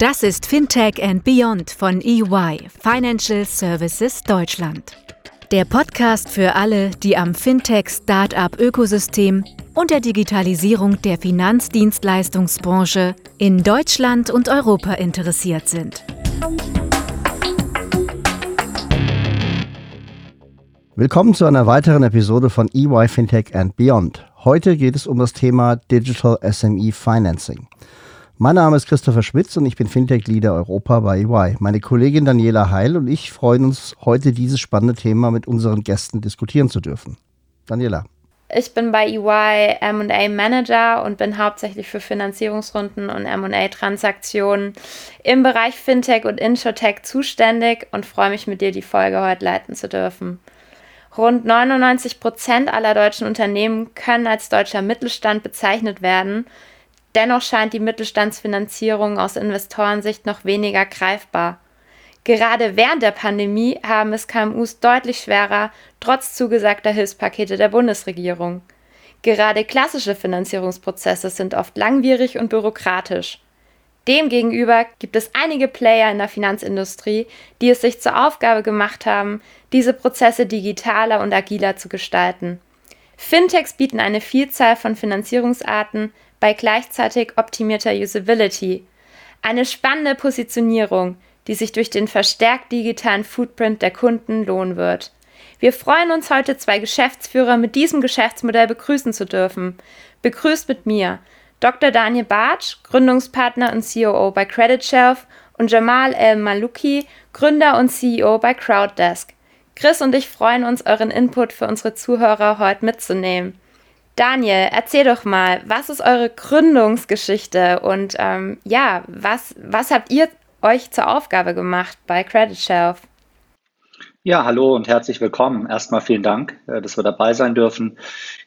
Das ist Fintech and Beyond von EY, Financial Services Deutschland. Der Podcast für alle, die am Fintech-Startup-Ökosystem und der Digitalisierung der Finanzdienstleistungsbranche in Deutschland und Europa interessiert sind. Willkommen zu einer weiteren Episode von EY Fintech and Beyond. Heute geht es um das Thema Digital SME Financing. Mein Name ist Christopher Schmitz und ich bin Fintech-Leader Europa bei EY. Meine Kollegin Daniela Heil und ich freuen uns, heute dieses spannende Thema mit unseren Gästen diskutieren zu dürfen. Daniela. Ich bin bei EY MA Manager und bin hauptsächlich für Finanzierungsrunden und MA-Transaktionen im Bereich Fintech und Insurtech zuständig und freue mich, mit dir die Folge heute leiten zu dürfen. Rund 99 Prozent aller deutschen Unternehmen können als deutscher Mittelstand bezeichnet werden. Dennoch scheint die Mittelstandsfinanzierung aus Investorensicht noch weniger greifbar. Gerade während der Pandemie haben es KMUs deutlich schwerer, trotz zugesagter Hilfspakete der Bundesregierung. Gerade klassische Finanzierungsprozesse sind oft langwierig und bürokratisch. Demgegenüber gibt es einige Player in der Finanzindustrie, die es sich zur Aufgabe gemacht haben, diese Prozesse digitaler und agiler zu gestalten. Fintechs bieten eine Vielzahl von Finanzierungsarten bei gleichzeitig optimierter Usability. Eine spannende Positionierung, die sich durch den verstärkt digitalen Footprint der Kunden lohnen wird. Wir freuen uns heute, zwei Geschäftsführer mit diesem Geschäftsmodell begrüßen zu dürfen. Begrüßt mit mir Dr. Daniel Bartsch, Gründungspartner und COO bei Credit Shelf und Jamal El Malouki, Gründer und CEO bei Crowddesk. Chris und ich freuen uns, euren Input für unsere Zuhörer heute mitzunehmen. Daniel, erzähl doch mal, was ist eure Gründungsgeschichte und ähm, ja, was, was habt ihr euch zur Aufgabe gemacht bei Credit Shelf? Ja, hallo und herzlich willkommen. Erstmal vielen Dank, äh, dass wir dabei sein dürfen.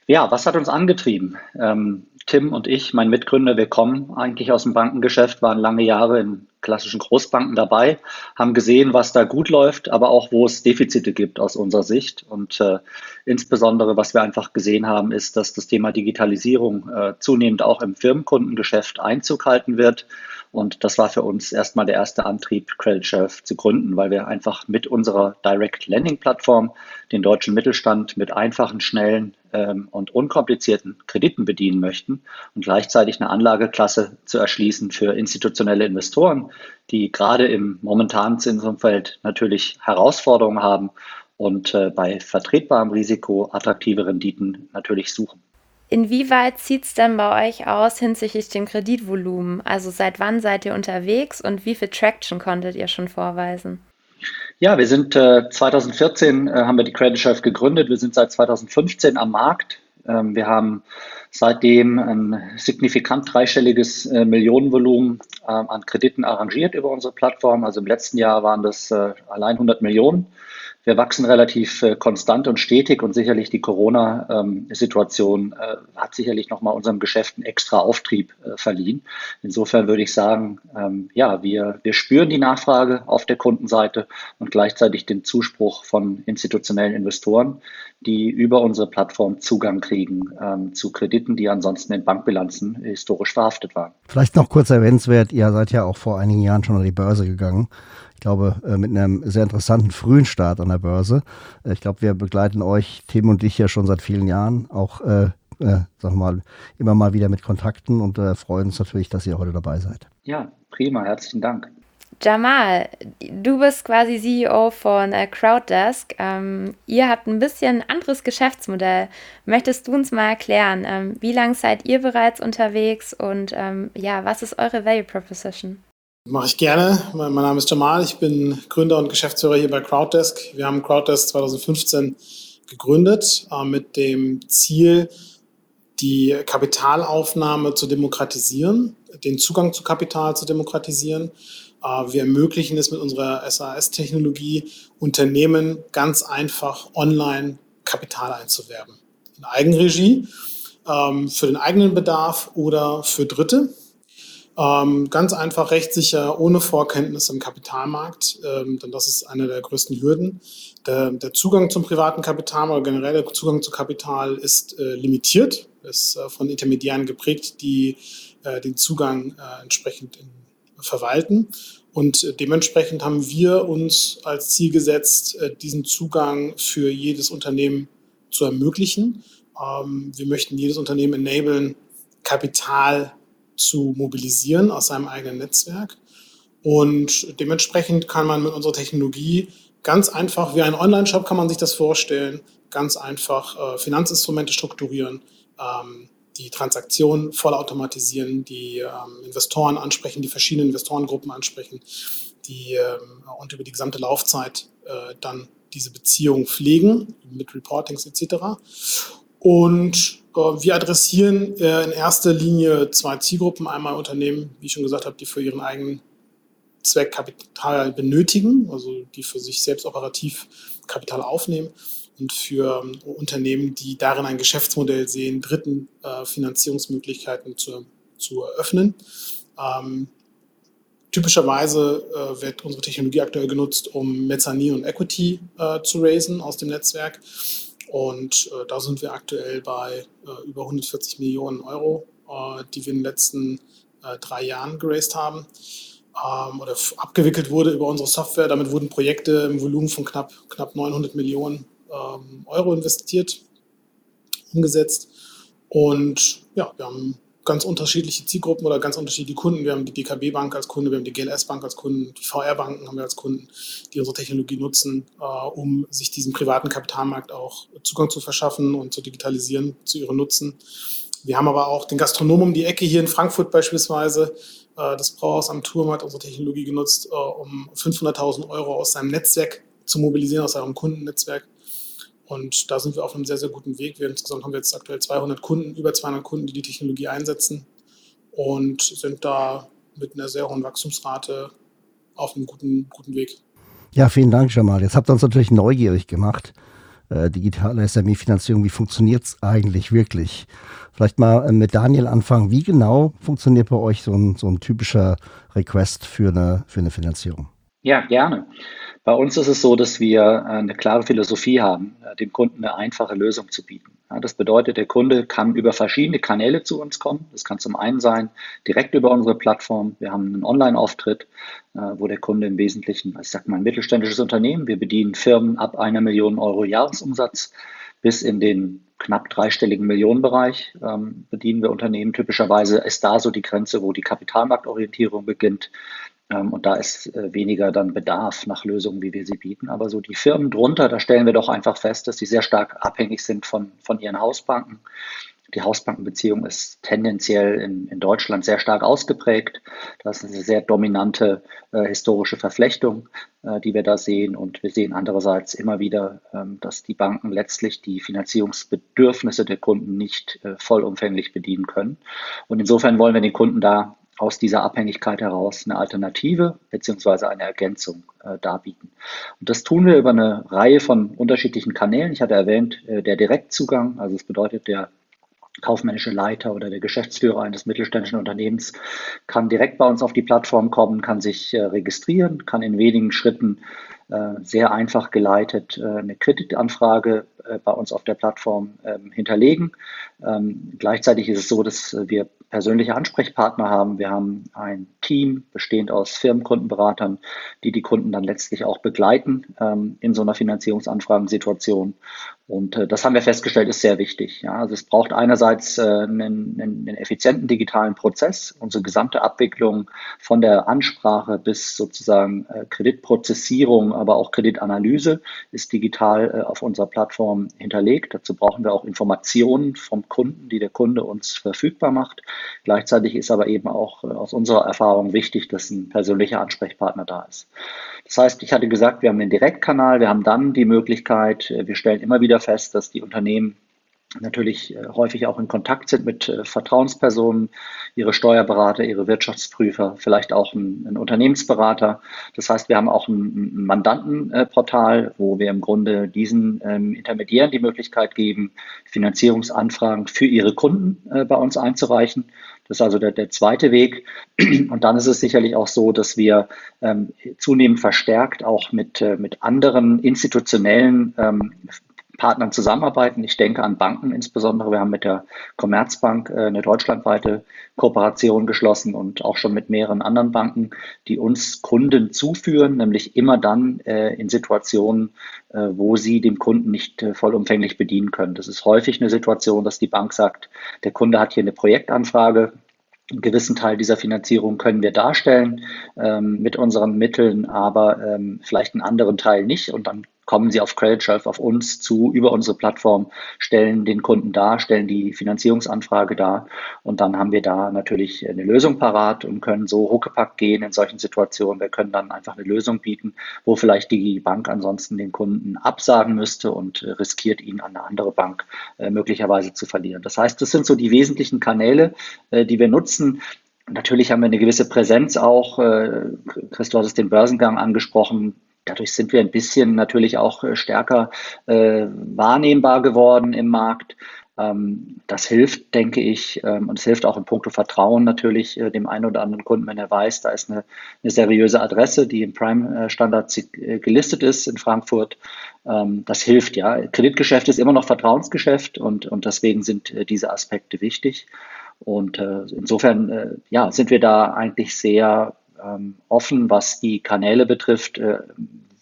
Ja, was hat uns angetrieben? Ähm, Tim und ich, mein Mitgründer, wir kommen eigentlich aus dem Bankengeschäft, waren lange Jahre in klassischen Großbanken dabei, haben gesehen, was da gut läuft, aber auch wo es Defizite gibt aus unserer Sicht. Und äh, insbesondere, was wir einfach gesehen haben, ist, dass das Thema Digitalisierung äh, zunehmend auch im Firmenkundengeschäft Einzug halten wird. Und das war für uns erstmal der erste Antrieb, Credit Shelf zu gründen, weil wir einfach mit unserer Direct Lending Plattform den deutschen Mittelstand mit einfachen, schnellen ähm, und unkomplizierten Krediten bedienen möchten und gleichzeitig eine Anlageklasse zu erschließen für institutionelle Investoren, die gerade im momentanen Zinsumfeld natürlich Herausforderungen haben und äh, bei vertretbarem Risiko attraktive Renditen natürlich suchen. Inwieweit sieht es denn bei euch aus hinsichtlich dem Kreditvolumen? Also seit wann seid ihr unterwegs und wie viel Traction konntet ihr schon vorweisen? Ja, wir sind äh, 2014 äh, haben wir die Credit Chef gegründet. Wir sind seit 2015 am Markt. Ähm, wir haben seitdem ein signifikant dreistelliges äh, Millionenvolumen äh, an Krediten arrangiert über unsere Plattform. Also im letzten Jahr waren das äh, allein 100 Millionen. Wir wachsen relativ äh, konstant und stetig und sicherlich die Corona-Situation äh, hat sicherlich nochmal unserem Geschäft einen extra Auftrieb äh, verliehen. Insofern würde ich sagen, ähm, ja, wir, wir spüren die Nachfrage auf der Kundenseite und gleichzeitig den Zuspruch von institutionellen Investoren, die über unsere Plattform Zugang kriegen ähm, zu Krediten, die ansonsten in Bankbilanzen historisch verhaftet waren. Vielleicht noch kurz erwähnenswert, ihr seid ja auch vor einigen Jahren schon an die Börse gegangen glaube, äh, mit einem sehr interessanten frühen Start an der Börse. Äh, ich glaube, wir begleiten euch, Tim und dich, ja schon seit vielen Jahren, auch, äh, äh, sag mal, immer mal wieder mit Kontakten und äh, freuen uns natürlich, dass ihr heute dabei seid. Ja, prima, herzlichen Dank. Jamal, du bist quasi CEO von äh, Crowddesk. Ähm, ihr habt ein bisschen anderes Geschäftsmodell. Möchtest du uns mal erklären, ähm, wie lange seid ihr bereits unterwegs und ähm, ja, was ist eure Value Proposition? Mache ich gerne. Mein, Name ist Jamal. Ich bin Gründer und Geschäftsführer hier bei Crowddesk. Wir haben Crowddesk 2015 gegründet äh, mit dem Ziel, die Kapitalaufnahme zu demokratisieren, den Zugang zu Kapital zu demokratisieren. Äh, wir ermöglichen es mit unserer SAS-Technologie, Unternehmen ganz einfach online Kapital einzuwerben. In Eigenregie, ähm, für den eigenen Bedarf oder für Dritte. Ähm, ganz einfach rechtssicher, ohne Vorkenntnis im Kapitalmarkt, ähm, denn das ist eine der größten Hürden. Der, Zugang zum privaten Kapital oder generell der Zugang zu Kapital ist äh, limitiert, ist äh, von Intermediären geprägt, die den Zugang entsprechend in verwalten. Und dementsprechend haben wir uns als Ziel gesetzt, diesen Zugang für jedes Unternehmen zu ermöglichen. Ähm, wir möchten jedes Unternehmen enablen, Kapital zu mobilisieren aus seinem eigenen Netzwerk. Und dementsprechend kann man mit unserer Technologie ganz einfach, wie ein Online-Shop kann man sich das vorstellen, ganz einfach äh, Finanzinstrumente strukturieren, ähm, die Transaktionen vollautomatisieren, die ähm, Investoren ansprechen, die verschiedenen Investorengruppen ansprechen, die ähm, und über die gesamte Laufzeit äh, dann diese Beziehung pflegen mit Reportings etc. Und äh, wir adressieren äh, in erster Linie zwei Zielgruppen. Einmal Unternehmen, wie ich schon gesagt habe, die für ihren eigenen Zweck Kapital benötigen, also die für sich selbst operativ Kapital aufnehmen. Und für ähm, Unternehmen, die darin ein Geschäftsmodell sehen, dritten äh, Finanzierungsmöglichkeiten zu, zu eröffnen. Ähm, typischerweise äh, wird unsere Technologie aktuell genutzt, um Mezzanin und Equity äh, zu raisen aus dem Netzwerk. Und äh, da sind wir aktuell bei äh, über 140 Millionen Euro, äh, die wir in den letzten drei Jahren geraced haben ähm, oder abgewickelt wurde über unsere Software. Damit wurden Projekte im Volumen von knapp, knapp 900 Millionen ähm, Euro investiert, umgesetzt. Und ja, wir haben ganz unterschiedliche Zielgruppen oder ganz unterschiedliche Kunden. Wir haben die DKB Bank als Kunde, wir haben die GLS Bank als Kunden, die VR Banken haben wir als Kunden, die unsere Technologie nutzen, äh, um sich diesem privaten Kapitalmarkt auch Zugang zu verschaffen und zu digitalisieren zu ihren Nutzen. Wir haben aber auch den Gastronom um die Ecke hier in Frankfurt beispielsweise. Äh, das Brauhaus am Turm hat unsere Technologie genutzt, äh, um 500.000 Euro aus seinem Netzwerk zu mobilisieren, aus seinem Kundennetzwerk und da sind wir auf einem sehr, sehr guten Weg. Wir insgesamt haben wir jetzt aktuell 200 Kunden, über 200 Kunden, die die Technologie einsetzen und sind da mit einer sehr hohen Wachstumsrate auf einem guten, guten Weg. Ja, vielen Dank, Jamal. Jetzt habt ihr uns natürlich neugierig gemacht. Äh, digitale SME-Finanzierung, wie funktioniert es eigentlich wirklich? Vielleicht mal äh, mit Daniel anfangen. Wie genau funktioniert bei euch so ein, so ein typischer Request für eine, für eine Finanzierung? Ja, gerne. Bei uns ist es so, dass wir äh, eine klare Philosophie haben, äh, dem Kunden eine einfache Lösung zu bieten. Das bedeutet, der Kunde kann über verschiedene Kanäle zu uns kommen. Das kann zum einen sein, direkt über unsere Plattform. Wir haben einen Online-Auftritt, äh, wo der Kunde im Wesentlichen, ich sage mal, ein mittelständisches Unternehmen, wir bedienen Firmen ab einer Million Euro Jahresumsatz bis in den knapp dreistelligen Millionenbereich ähm, bedienen wir Unternehmen. Typischerweise ist da so die Grenze, wo die Kapitalmarktorientierung beginnt. Ähm, und da ist äh, weniger dann Bedarf nach Lösungen, wie wir sie bieten. Aber so die Firmen drunter, da stellen wir doch einfach fest, dass sie sehr stark abhängig sind von, von ihren Hausbanken. Die Hausbankenbeziehung ist tendenziell in, in Deutschland sehr stark ausgeprägt. Das ist eine sehr dominante äh, historische Verflechtung, äh, die wir da sehen. Und wir sehen andererseits immer wieder, ähm, dass die Banken letztlich die Finanzierungsbedürfnisse der Kunden nicht äh, vollumfänglich bedienen können. Und insofern wollen wir den Kunden da aus dieser Abhängigkeit heraus eine Alternative beziehungsweise eine Ergänzung äh, darbieten. Und das tun wir über eine Reihe von unterschiedlichen Kanälen. Ich hatte erwähnt, äh, der Direktzugang, also es bedeutet, der kaufmännische Leiter oder der Geschäftsführer eines mittelständischen Unternehmens kann direkt bei uns auf die Plattform kommen, kann sich äh, registrieren, kann in wenigen Schritten äh, sehr einfach geleitet äh, eine Kreditanfrage äh, bei uns auf der Plattform ähm, hinterlegen. Ähm, gleichzeitig ist es so, dass wir persönliche Ansprechpartner haben. Wir haben ein Team bestehend aus Firmenkundenberatern, die die Kunden dann letztlich auch begleiten ähm, in so einer Finanzierungsanfragensituation. Und äh, das haben wir festgestellt, ist sehr wichtig. Ja. Also es braucht einerseits äh, einen, einen, einen, effizienten digitalen Prozess. Unsere gesamte Abwicklung von der Ansprache bis sozusagen äh, Kreditprozessierung, aber auch Kreditanalyse ist digital äh, auf unserer Plattform hinterlegt. Dazu brauchen wir auch Informationen vom Kunden, die der Kunde uns verfügbar macht. Gleichzeitig ist aber eben auch äh, aus unserer Erfahrung wichtig, dass ein persönlicher Ansprechpartner da ist. Das heißt, ich hatte gesagt, wir haben den Direktkanal, wir haben dann die Möglichkeit, äh, wir stellen immer wieder fest, dass die Unternehmen natürlich äh, häufig auch in Kontakt sind mit äh, Vertrauenspersonen, ihre Steuerberater, ihre Wirtschaftsprüfer, vielleicht auch ein, Unternehmensberater. Das heißt, wir haben auch ein, Mandantenportal, wo wir im Grunde diesen ähm, Intermediären die Möglichkeit geben, Finanzierungsanfragen für ihre Kunden äh, bei uns einzureichen. Das ist also der, der zweite Weg. Und dann ist es sicherlich auch so, dass wir ähm, zunehmend verstärkt auch mit, äh, mit anderen institutionellen ähm, Partnern zusammenarbeiten. Ich denke an Banken insbesondere. Wir haben mit der Commerzbank äh, eine deutschlandweite Kooperation geschlossen und auch schon mit mehreren anderen Banken, die uns Kunden zuführen, nämlich immer dann äh, in Situationen, äh, wo sie den Kunden nicht vollumfänglich bedienen können. Das ist häufig eine Situation, dass die Bank sagt, der Kunde hat hier eine Projektanfrage, einen gewissen Teil dieser Finanzierung können wir darstellen ähm, mit unseren Mitteln, aber ähm, vielleicht einen anderen Teil nicht. Und dann kommen sie auf Credit Shelf auf uns zu, über unsere Plattform, stellen den Kunden dar, stellen die Finanzierungsanfrage dar und dann haben wir da natürlich eine Lösung parat und können so huckepack gehen in solchen Situationen. Wir können dann einfach eine Lösung bieten, wo vielleicht die Bank ansonsten den Kunden absagen müsste und riskiert ihn an eine andere Bank äh, möglicherweise zu verlieren. Das heißt, das sind so die wesentlichen Kanäle, äh, die wir nutzen. Natürlich haben wir eine gewisse Präsenz auch. Äh, Christoph hat es den Börsengang angesprochen. Dadurch sind wir ein bisschen natürlich auch äh, stärker äh, wahrnehmbar geworden im Markt. Ähm, das hilft, denke ich, ähm, und es hilft auch in puncto Vertrauen natürlich äh, dem einen oder anderen Kunden, wenn er weiß, da ist eine, eine seriöse Adresse, die im Prime-Standard äh, gelistet ist in Frankfurt. Ähm, das hilft, ja. Kreditgeschäft ist immer noch Vertrauensgeschäft und, und deswegen sind äh, diese Aspekte wichtig. Und äh, insofern, ja, sind wir da eigentlich sehr ähm, offen, was die Kanäle betrifft, äh,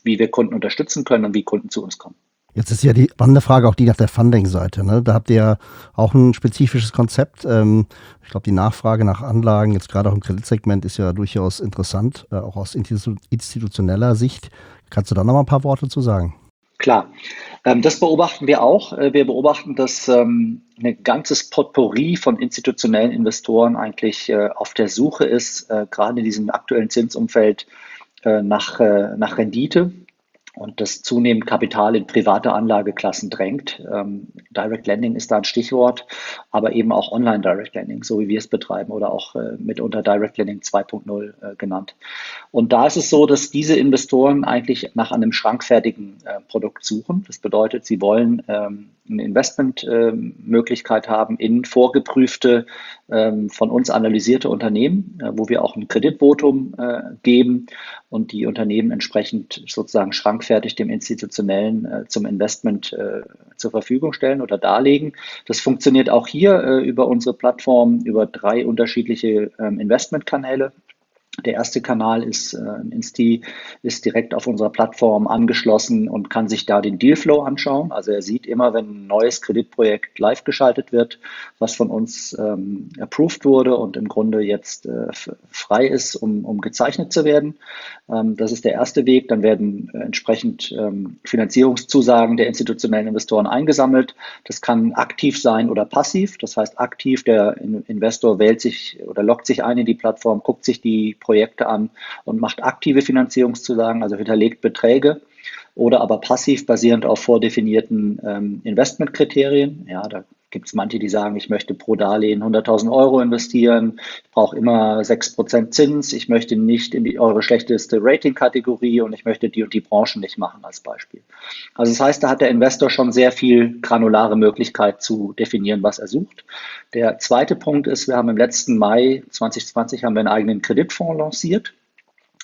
wie wir Kunden unterstützen können und wie Kunden zu uns kommen. Jetzt ist ja die spannende Frage auch die nach der Funding-Seite. Ne? Da habt ihr ja auch ein spezifisches Konzept. Ähm, ich glaube, die Nachfrage nach Anlagen, jetzt gerade auch im Kreditsegment, ist ja durchaus interessant, äh, auch aus institutioneller Sicht. Kannst du da noch mal ein paar Worte zu sagen? Klar, ähm, das beobachten wir auch. Äh, wir beobachten, dass ähm, ein ganzes Potpourri von institutionellen Investoren eigentlich äh, auf der Suche ist, äh, gerade in diesem aktuellen Zinsumfeld nach, nach Rendite und das zunehmend Kapital in private Anlageklassen drängt. Ähm, Direct Lending ist da ein Stichwort, aber eben auch Online Direct Lending, so wie wir es betreiben oder auch äh, mitunter Direct Lending 2.0 äh, genannt. Und da ist es so, dass diese Investoren eigentlich nach einem schrankfertigen äh, Produkt suchen. Das bedeutet, sie wollen ähm, eine Investmentmöglichkeit haben in vorgeprüfte, ähm, von uns analysierte Unternehmen, äh, wo wir auch ein Kreditvotum äh, geben und die Unternehmen entsprechend sozusagen schrankfertig dem Institutionellen äh, zum Investment zur Verfügung stellen oder darlegen. Das funktioniert auch hier über unsere Plattform, über drei unterschiedliche ähm, Investmentkanäle. Der erste Kanal ist, äh, Insti ist direkt auf unserer Plattform angeschlossen und kann sich da den Dealflow anschauen. Also er sieht immer, wenn ein neues Kreditprojekt live geschaltet wird, was von uns ähm, approved wurde und im Grunde jetzt äh, frei ist, um, um gezeichnet zu werden. Ähm, das ist der erste Weg. Dann werden äh, entsprechend ähm, Finanzierungszusagen der institutionellen Investoren eingesammelt. Das kann aktiv sein oder passiv. Das heißt, aktiv der Investor wählt sich oder lockt sich ein in die Plattform, guckt sich die Projekte an und macht aktive Finanzierungszusagen, also hinterlegt Beträge oder aber passiv basierend auf vordefinierten ähm, Investmentkriterien. Ja, da gibt es manche, die sagen, ich möchte pro Darlehen 100.000 Euro investieren, ich brauche immer 6% Zins, ich möchte nicht in die eure schlechteste Rating-Kategorie und ich möchte die und die Branchen nicht machen als Beispiel. Also das heißt, da hat der Investor schon sehr viel granulare Möglichkeit zu definieren, was er sucht. Der zweite Punkt ist, wir haben im letzten Mai 2020 haben wir einen eigenen Kreditfonds lanciert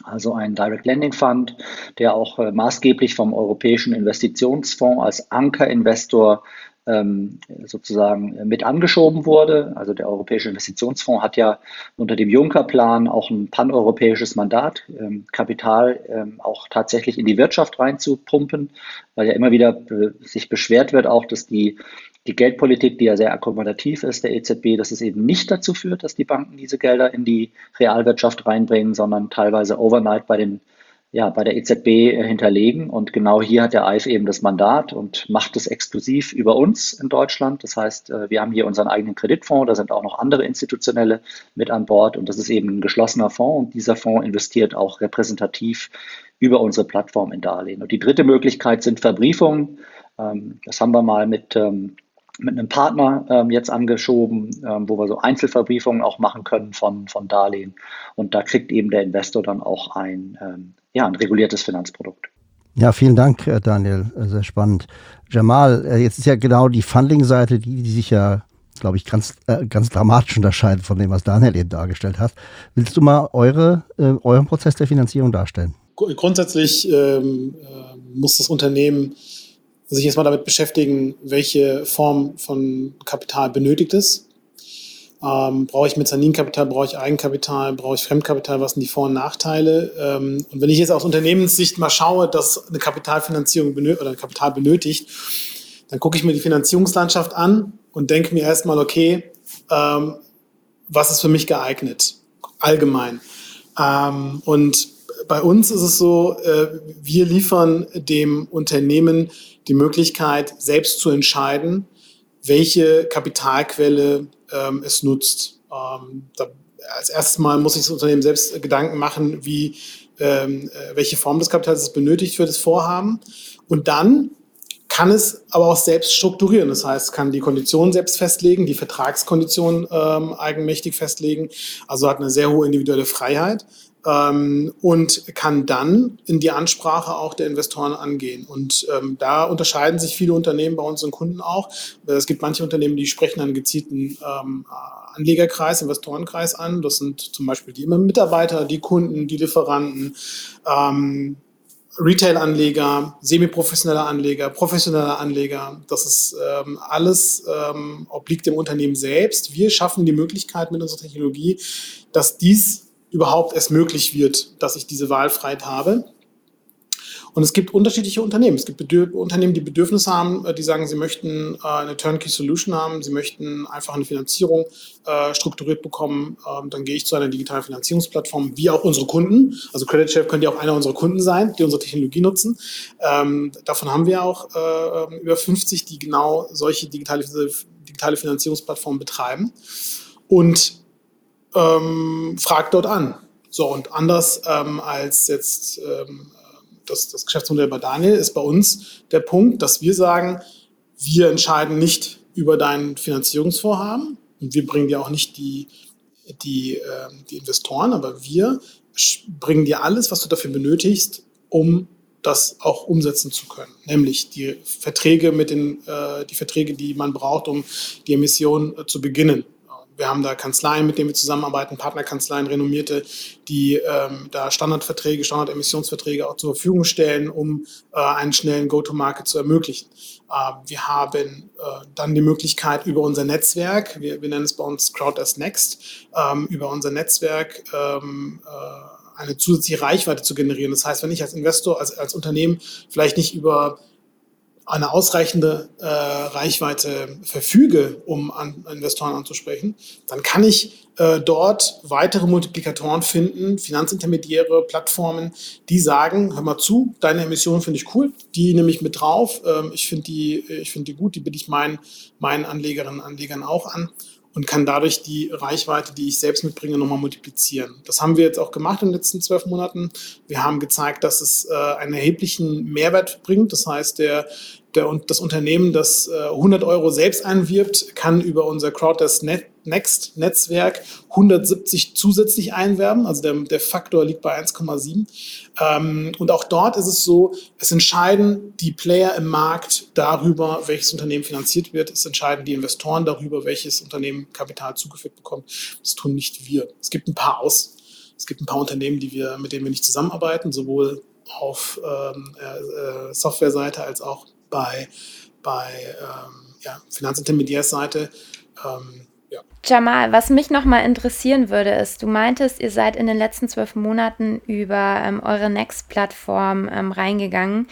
also ein Direct Lending Fund, der auch äh, maßgeblich vom Europäischen Investitionsfonds als Ankerinvestor sozusagen mit angeschoben wurde. Also der Europäische Investitionsfonds hat ja unter dem Juncker-Plan auch ein paneuropäisches Mandat, ähm, Kapital ähm, auch tatsächlich in die Wirtschaft reinzupumpen, weil ja immer wieder sich beschwert wird auch, dass die die Geldpolitik, die ja sehr akkommodativ ist, der EZB, dass es eben nicht dazu führt, dass die Banken diese Gelder in die Realwirtschaft reinbringen, sondern teilweise overnight bei den ja, bei der EZB äh, hinterlegen. Und genau hier hat der EIF eben das Mandat und macht es exklusiv über uns in Deutschland. Das heißt, äh, wir haben hier unseren eigenen Kreditfonds, da sind auch noch andere institutionelle mit an Bord und das ist eben ein geschlossener Fonds und dieser Fonds investiert auch repräsentativ über unsere Plattform in Darlehen. Und die dritte Möglichkeit sind Verbriefungen. Ähm, das haben wir mal mit ähm, mit einem Partner ähm, jetzt angeschoben, wo wir so Einzelverbriefungen auch machen können von, von Darlehen. Und da kriegt eben der Investor dann auch ein, ja, ein reguliertes Finanzprodukt. Ja, vielen Dank, äh, Daniel. Äh, sehr spannend. Jamal, äh, jetzt ist ja genau die Funding-Seite, die, die sich ja, glaube ich, ganz, äh, ganz dramatisch unterscheidet von dem, was Daniel eben dargestellt hat. Willst du mal eure, äh, euren Prozess der Finanzierung darstellen? Grundsätzlich ähm, muss das Unternehmen sich erstmal damit beschäftigen, welche Form von Kapital benötigt es. Ähm, brauche ich Mezzaninkapital, brauche ich Eigenkapital, brauche ich Fremdkapital, was sind die Vor- und Nachteile? Ähm, und wenn ich jetzt aus Unternehmenssicht mal schaue, dass eine Kapitalfinanzierung oder Kapital benötigt, dann gucke ich mir die Finanzierungslandschaft an und denke mir erstmal, okay, ähm, was ist für mich geeignet, allgemein. Ähm, und bei uns ist es so, äh, wir liefern dem Unternehmen die Möglichkeit, selbst zu entscheiden, welche Kapitalquelle ähm, es nutzt. Ähm, da, als erstes Mal muss sich das Unternehmen selbst Gedanken machen, wie, ähm, äh, welche Form des Kapitals es benötigt für das Vorhaben. Und dann kann es aber auch selbst strukturieren. Das heißt, kann die Konditionen selbst festlegen, die Vertragskonditionen ähm, eigenmächtig festlegen. Also hat eine sehr hohe individuelle Freiheit ähm, und kann dann in die Ansprache auch der Investoren angehen. Und ähm, da unterscheiden sich viele Unternehmen bei unseren Kunden auch. Es gibt manche Unternehmen, die sprechen einen gezielten ähm, Anlegerkreis, Investorenkreis an. Das sind zum Beispiel die Mitarbeiter, die Kunden, die Lieferanten. Ähm, Retail-Anleger, semi-professionelle Anleger, professionelle Anleger, das ist ähm, alles ähm, obliegt dem Unternehmen selbst. Wir schaffen die Möglichkeit mit unserer Technologie, dass dies überhaupt erst möglich wird, dass ich diese Wahlfreiheit habe. Und es gibt unterschiedliche Unternehmen. Es gibt Bedür Unternehmen, die Bedürfnisse haben, äh, die sagen, sie möchten äh, eine Turnkey-Solution haben, sie möchten einfach eine Finanzierung äh, strukturiert bekommen. Ähm, dann gehe ich zu einer digitalen Finanzierungsplattform, wie auch unsere Kunden. Also Credit Chef könnte ja auch einer unserer Kunden sein, die unsere Technologie nutzen. Ähm, davon haben wir auch äh, über 50, die genau solche digitale, digitale Finanzierungsplattformen betreiben. Und ähm, fragt dort an. So, und anders ähm, als jetzt ähm, das, das Geschäftsmodell bei Daniel ist bei uns der Punkt, dass wir sagen, wir entscheiden nicht über dein Finanzierungsvorhaben und wir bringen dir auch nicht die, die, äh, die Investoren, aber wir bringen dir alles, was du dafür benötigst, um das auch umsetzen zu können, nämlich die Verträge mit den äh, die Verträge, die man braucht, um die Emission äh, zu beginnen wir haben da Kanzleien, mit denen wir zusammenarbeiten, Partnerkanzleien, renommierte, die ähm, da Standardverträge, Standardemissionsverträge auch zur Verfügung stellen, um äh, einen schnellen Go-to-Market zu ermöglichen. Äh, wir haben äh, dann die Möglichkeit über unser Netzwerk, wir, wir nennen es bei uns Crowd as Next, ähm, über unser Netzwerk ähm, äh, eine zusätzliche Reichweite zu generieren. Das heißt, wenn ich als Investor, als, als Unternehmen vielleicht nicht über eine ausreichende äh, Reichweite verfüge, um an Investoren anzusprechen, dann kann ich äh, dort weitere Multiplikatoren finden, Finanzintermediäre, Plattformen, die sagen, hör mal zu, deine Emission finde ich cool, die nehme ich mit drauf, ähm, ich finde die, ich finde die gut, die biete ich meinen, meinen Anlegerinnen und Anlegern auch an und kann dadurch die Reichweite, die ich selbst mitbringe, nochmal multiplizieren. Das haben wir jetzt auch gemacht in den letzten zwölf Monaten. Wir haben gezeigt, dass es äh, einen erheblichen Mehrwert bringt. Das heißt, der, der, das Unternehmen, das äh, 100 Euro selbst einwirbt, kann über unser Crowdtest Next Netzwerk 170 zusätzlich einwerben. Also der, der Faktor liegt bei 1,7. Ähm, und auch dort ist es so, es entscheiden die Player im Markt darüber, welches Unternehmen finanziert wird. Es entscheiden die Investoren darüber, welches Unternehmen Kapital zugeführt bekommt. Das tun nicht wir. Es gibt ein paar aus. Es gibt ein paar Unternehmen, die wir, mit denen wir nicht zusammenarbeiten, sowohl auf ähm, äh, Softwareseite als auch bei, bei ähm, ja, Finanzintermediärseite. Ähm, ja. Jamal, was mich nochmal interessieren würde, ist, du meintest, ihr seid in den letzten zwölf Monaten über ähm, eure Next-Plattform ähm, reingegangen.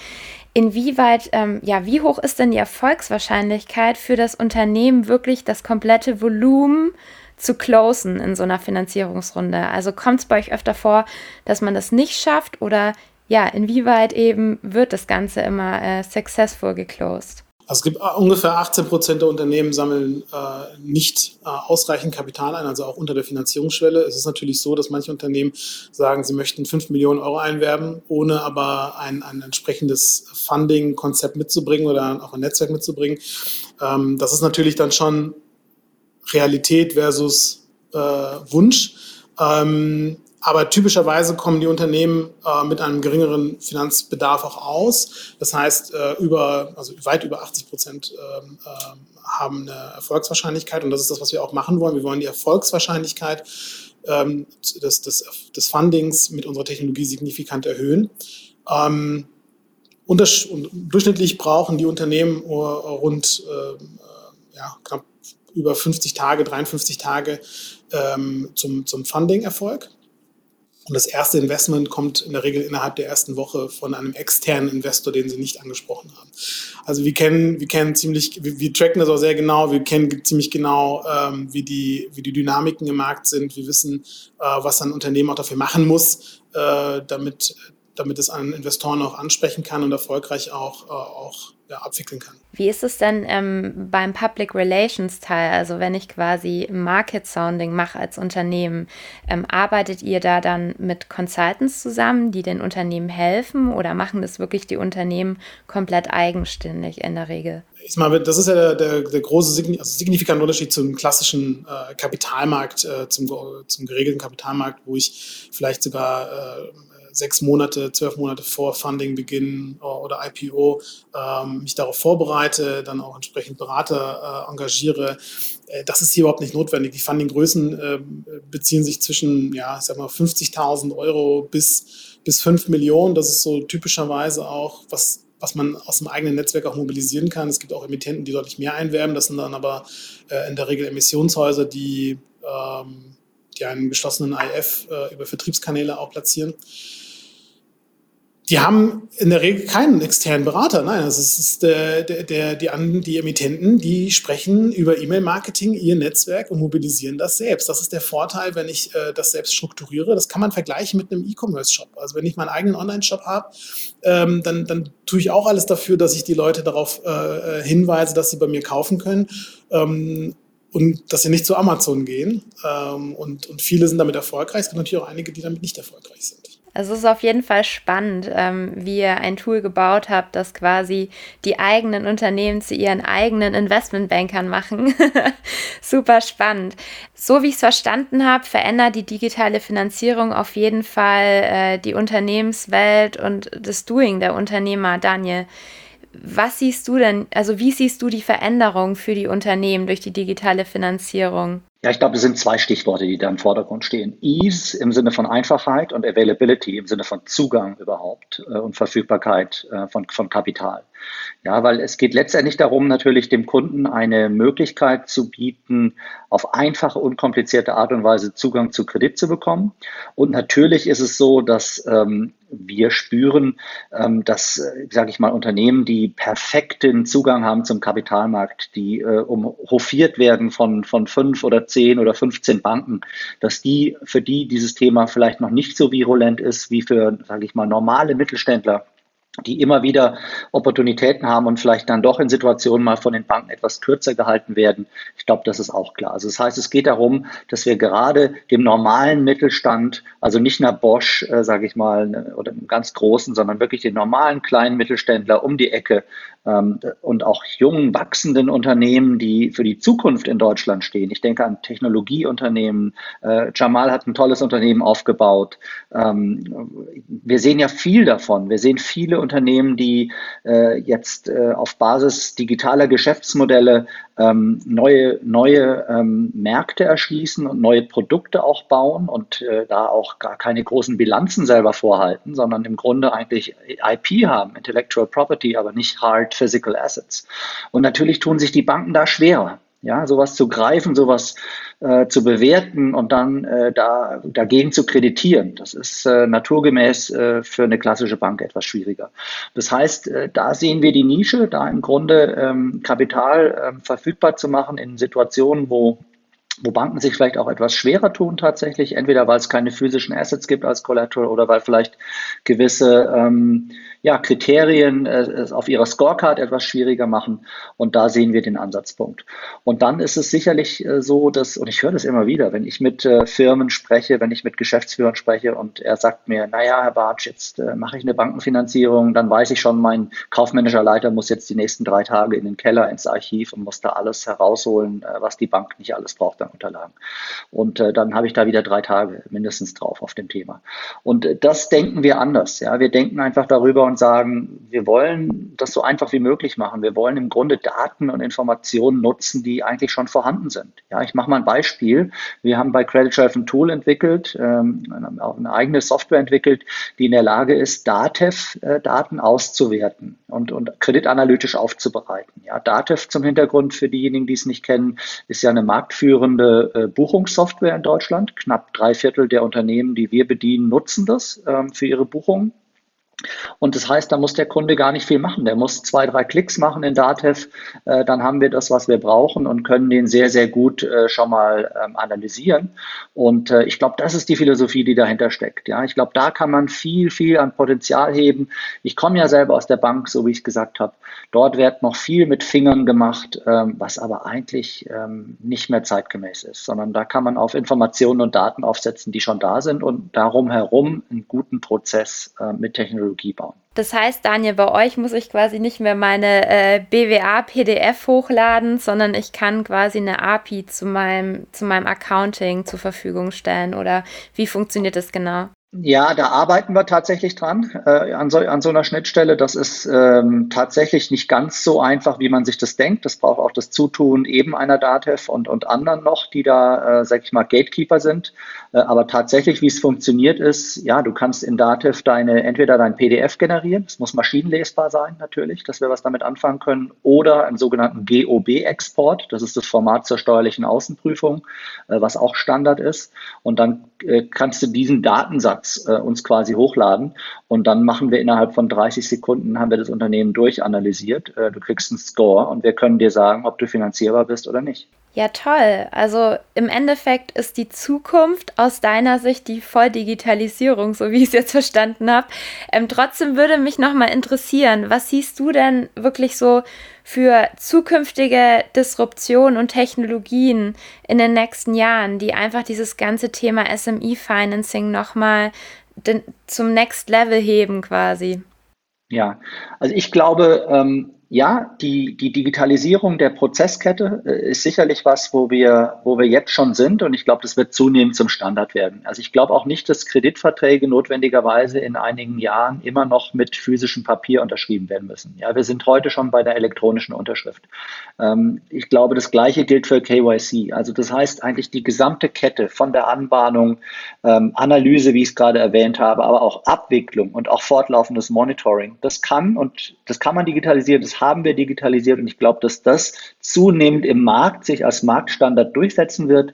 Inwieweit, ähm, ja, wie hoch ist denn die Erfolgswahrscheinlichkeit für das Unternehmen, wirklich das komplette Volumen zu closen in so einer Finanzierungsrunde? Also kommt es bei euch öfter vor, dass man das nicht schafft oder ja, inwieweit eben wird das Ganze immer äh, successful geclosed? Also es gibt äh, ungefähr 18 Prozent der Unternehmen sammeln äh, nicht äh, ausreichend Kapital ein, also auch unter der Finanzierungsschwelle. Es ist natürlich so, dass manche Unternehmen sagen, sie möchten 5 Millionen Euro einwerben, ohne aber ein, ein entsprechendes Funding-Konzept mitzubringen oder auch ein Netzwerk mitzubringen. Ähm, das ist natürlich dann schon Realität versus äh, Wunsch. Ähm, aber typischerweise kommen die Unternehmen äh, mit einem geringeren Finanzbedarf auch aus. Das heißt, äh, über, also weit über 80 Prozent ähm, äh, haben eine Erfolgswahrscheinlichkeit. Und das ist das, was wir auch machen wollen. Wir wollen die Erfolgswahrscheinlichkeit ähm, des, des, des Fundings mit unserer Technologie signifikant erhöhen. Ähm, durchschnittlich brauchen die Unternehmen rund äh, ja, knapp über 50 Tage, 53 Tage ähm, zum, zum Funding-Erfolg. Und das erste Investment kommt in der Regel innerhalb der ersten Woche von einem externen Investor, den Sie nicht angesprochen haben. Also wir kennen, wir kennen ziemlich, wir, wir tracken das auch sehr genau, wir kennen ziemlich genau, ähm, wie, die, wie die Dynamiken im Markt sind. Wir wissen, äh, was ein Unternehmen auch dafür machen muss, äh, damit, damit es einen Investoren auch ansprechen kann und erfolgreich auch, äh, auch ja, abwickeln kann. Wie ist es denn ähm, beim Public Relations Teil? Also wenn ich quasi Market Sounding mache als Unternehmen, ähm, arbeitet ihr da dann mit Consultants zusammen, die den Unternehmen helfen oder machen das wirklich die Unternehmen komplett eigenständig in der Regel? Ich meine, das ist ja der, der, der große also signifikante Unterschied zum klassischen äh, Kapitalmarkt, äh, zum, zum geregelten Kapitalmarkt, wo ich vielleicht sogar äh, sechs Monate, zwölf Monate vor Funding-Beginn äh, oder IPO ähm, mich darauf vorbereite, dann auch entsprechend Berater äh, engagiere. Äh, das ist hier überhaupt nicht notwendig. Die Funding-Größen äh, beziehen sich zwischen, ja, ich sag mal, 50.000 Euro bis, bis 5 Millionen. Das ist so typischerweise auch, was was man aus dem eigenen Netzwerk auch mobilisieren kann. Es gibt auch Emittenten, die deutlich mehr einwerben. Das sind dann aber in der Regel Emissionshäuser, die, ähm, die einen geschlossenen IF äh, über Vertriebskanäle auch platzieren die haben in der Regel keinen externen Berater. Nein, das ist der, der, die, die Emittenten, die sprechen über E-Mail-Marketing, ihr Netzwerk und mobilisieren das selbst. Das ist der Vorteil, wenn ich äh, das selbst strukturiere. Das kann man vergleichen mit einem E-Commerce-Shop. Also wenn ich meinen eigenen Online-Shop habe, ähm, dann, dann tue ich auch alles dafür, dass ich die Leute darauf äh, hinweise, dass sie bei mir kaufen können. Ähm, und dass sie nicht zu Amazon gehen. Ähm, und, und viele sind damit erfolgreich. Es gibt natürlich auch einige, die damit nicht erfolgreich sind. Also es ist auf jeden Fall spannend, ähm, wie ihr ein Tool gebaut habt, das quasi die eigenen Unternehmen zu ihren eigenen Investmentbankern machen. Super spannend. So wie ich es verstanden habe, verändert die digitale Finanzierung auf jeden Fall äh, die Unternehmenswelt und das Doing der Unternehmer. Daniel, was siehst du denn, also wie siehst du die Veränderung für die Unternehmen durch die digitale Finanzierung? Ja, ich glaube, es sind zwei Stichworte, die da im Vordergrund stehen. Ease im Sinne von Einfachheit und Availability im Sinne von Zugang überhaupt äh, und Verfügbarkeit äh, von, von Kapital. Ja, weil es geht letztendlich darum, natürlich dem Kunden eine Möglichkeit zu bieten, auf einfache, unkomplizierte Art und Weise Zugang zu Kredit zu bekommen. Und natürlich ist es so, dass ähm, wir spüren, ähm, dass, äh, sage ich mal, Unternehmen, die perfekten Zugang haben zum Kapitalmarkt, die äh, umhofiert werden von, von fünf oder zehn oder 15 Banken, dass die, für die dieses Thema vielleicht noch nicht so virulent ist wie für, sage ich mal, normale Mittelständler die immer wieder Opportunitäten haben und vielleicht dann doch in Situationen mal von den Banken etwas kürzer gehalten werden. Ich glaube, das ist auch klar. Also das heißt, es geht darum, dass wir gerade dem normalen Mittelstand, also nicht einer Bosch, äh, sage ich mal, ne, oder einem ganz großen, sondern wirklich den normalen kleinen Mittelständler um die Ecke und auch jungen, wachsenden Unternehmen, die für die Zukunft in Deutschland stehen. Ich denke an Technologieunternehmen. Äh, Jamal hat ein tolles Unternehmen aufgebaut. Ähm, wir sehen ja viel davon. Wir sehen viele Unternehmen, die äh, jetzt äh, auf Basis digitaler Geschäftsmodelle ähm, neue, neue ähm, Märkte erschließen und neue Produkte auch bauen und da auch gar keine großen Bilanzen selber vorhalten, sondern im Grunde eigentlich IP haben, Intellectual Property, aber nicht Hard Physical Assets. Und natürlich tun sich die Banken da schwerer. Ja, sowas zu greifen, sowas äh, zu bewerten und dann äh, da, dagegen zu kreditieren, das ist äh, naturgemäß äh, für eine klassische Bank etwas schwieriger. Das heißt, äh, da sehen wir die Nische, da im Grunde ähm, Kapital ähm, verfügbar zu machen in Situationen, wo wo Banken sich vielleicht auch etwas schwerer tun tatsächlich, entweder weil es keine physischen Assets gibt als Collateral oder weil vielleicht gewisse ähm, ja, Kriterien äh, es auf ihrer Scorecard etwas schwieriger machen. Und da sehen wir den Ansatzpunkt. Und dann ist es sicherlich äh, so, dass, und ich höre das immer wieder, wenn ich mit äh, Firmen spreche, wenn ich mit Geschäftsführern spreche und er sagt mir, naja, Herr Bartsch, jetzt äh, mache ich eine Bankenfinanzierung, dann weiß ich schon, mein kaufmännischer Leiter muss jetzt die nächsten drei Tage in den Keller, ins Archiv und muss da alles herausholen, äh, was die Bank nicht alles braucht Wolfgang-Unterlagen. Und äh, dann habe ich da wieder drei Tage mindestens drauf auf dem Thema. Und äh, das denken wir anders. Ja, wir denken einfach darüber und sagen, wir wollen das so einfach wie möglich machen. Wir wollen im Grunde Daten und Informationen nutzen, die eigentlich schon vorhanden sind. Ja, ich mache mal ein Beispiel. Wir haben bei Credit Shelf ein Tool entwickelt, ähm, eine eigene Software entwickelt, die in der Lage ist, DATEV-Daten auszuwerten und, und kreditanalytisch aufzubereiten. Ja, DATEV zum Hintergrund für diejenigen, die es nicht kennen, ist ja eine marktführende äh, Buchungssoftware in Deutschland. Knapp drei Viertel der Unternehmen, die wir bedienen, nutzen das ähm, für ihre Buchungen. Und das heißt, da muss der Kunde gar nicht viel machen. Der muss zwei, drei Klicks machen in Datev. Äh, dann haben wir das, was wir brauchen und können den sehr, sehr gut äh, schon mal ähm, analysieren. Und äh, ich glaube, das ist die Philosophie, die dahinter steckt. Ja, ich glaube, da kann man viel, viel an Potenzial heben. Ich komme ja selber aus der Bank, so wie ich es gesagt habe. Dort wird noch viel mit Fingern gemacht, ähm, was aber eigentlich ähm, nicht mehr zeitgemäß ist, sondern da kann man auf Informationen und Daten aufsetzen, die schon da sind und darum herum einen guten Prozess mit Technologie Technologie bauen. Das heißt, Daniel, bei euch muss ich quasi nicht mehr meine äh, BWA-PDF hochladen, sondern ich kann quasi eine API zu meinem, zu meinem Accounting zur Verfügung stellen. Oder wie funktioniert das genau? Ja, da arbeiten wir tatsächlich dran äh, an, so, an so einer Schnittstelle. Das ist ähm, tatsächlich nicht ganz so einfach, wie man sich das denkt. Das braucht auch das Zutun eben einer DATEV und, und anderen noch, die da, äh, sag ich mal, Gatekeeper sind. Äh, aber tatsächlich, wie es funktioniert ist, ja, du kannst in DATEV deine, entweder dein PDF generieren, es muss maschinenlesbar sein natürlich, dass wir was damit anfangen können, oder einen sogenannten GOB-Export, das ist das Format zur steuerlichen Außenprüfung, äh, was auch Standard ist. Und dann äh, kannst du diesen Datensatz Monats äh, uns quasi hochladen und dann machen wir innerhalb von 30 Sekunden, haben wir das Unternehmen durchanalysiert. Äh, du kriegst einen Score und wir können dir sagen, ob du finanzierbar bist oder nicht. Ja, toll. Also im Endeffekt ist die Zukunft aus deiner Sicht die Volldigitalisierung, so wie ich es jetzt verstanden habe. Ähm, trotzdem würde mich nochmal interessieren, was siehst du denn wirklich so für zukünftige Disruption und Technologien in den nächsten Jahren, die einfach dieses ganze Thema SME-Financing nochmal zum Next Level heben quasi? Ja, also ich glaube, ähm, ja, die, die Digitalisierung der Prozesskette äh, ist sicherlich was, wo wir, wo wir jetzt schon sind und ich glaube, das wird zunehmend zum Standard werden. Also ich glaube auch nicht, dass Kreditverträge notwendigerweise in einigen Jahren immer noch mit physischem Papier unterschrieben werden müssen. Ja, wir sind heute schon bei der elektronischen Unterschrift. Ähm, ich glaube, das Gleiche gilt für KYC. Also das heißt eigentlich die gesamte Kette von der Anbahnung, ähm, Analyse, wie ich es gerade erwähnt habe, aber auch Abwicklung und auch fortlaufendes Monitoring. Das kann und das kann man digitalisieren. Das haben wir digitalisiert und ich glaube, dass das zunehmend im Markt sich als Marktstandard durchsetzen wird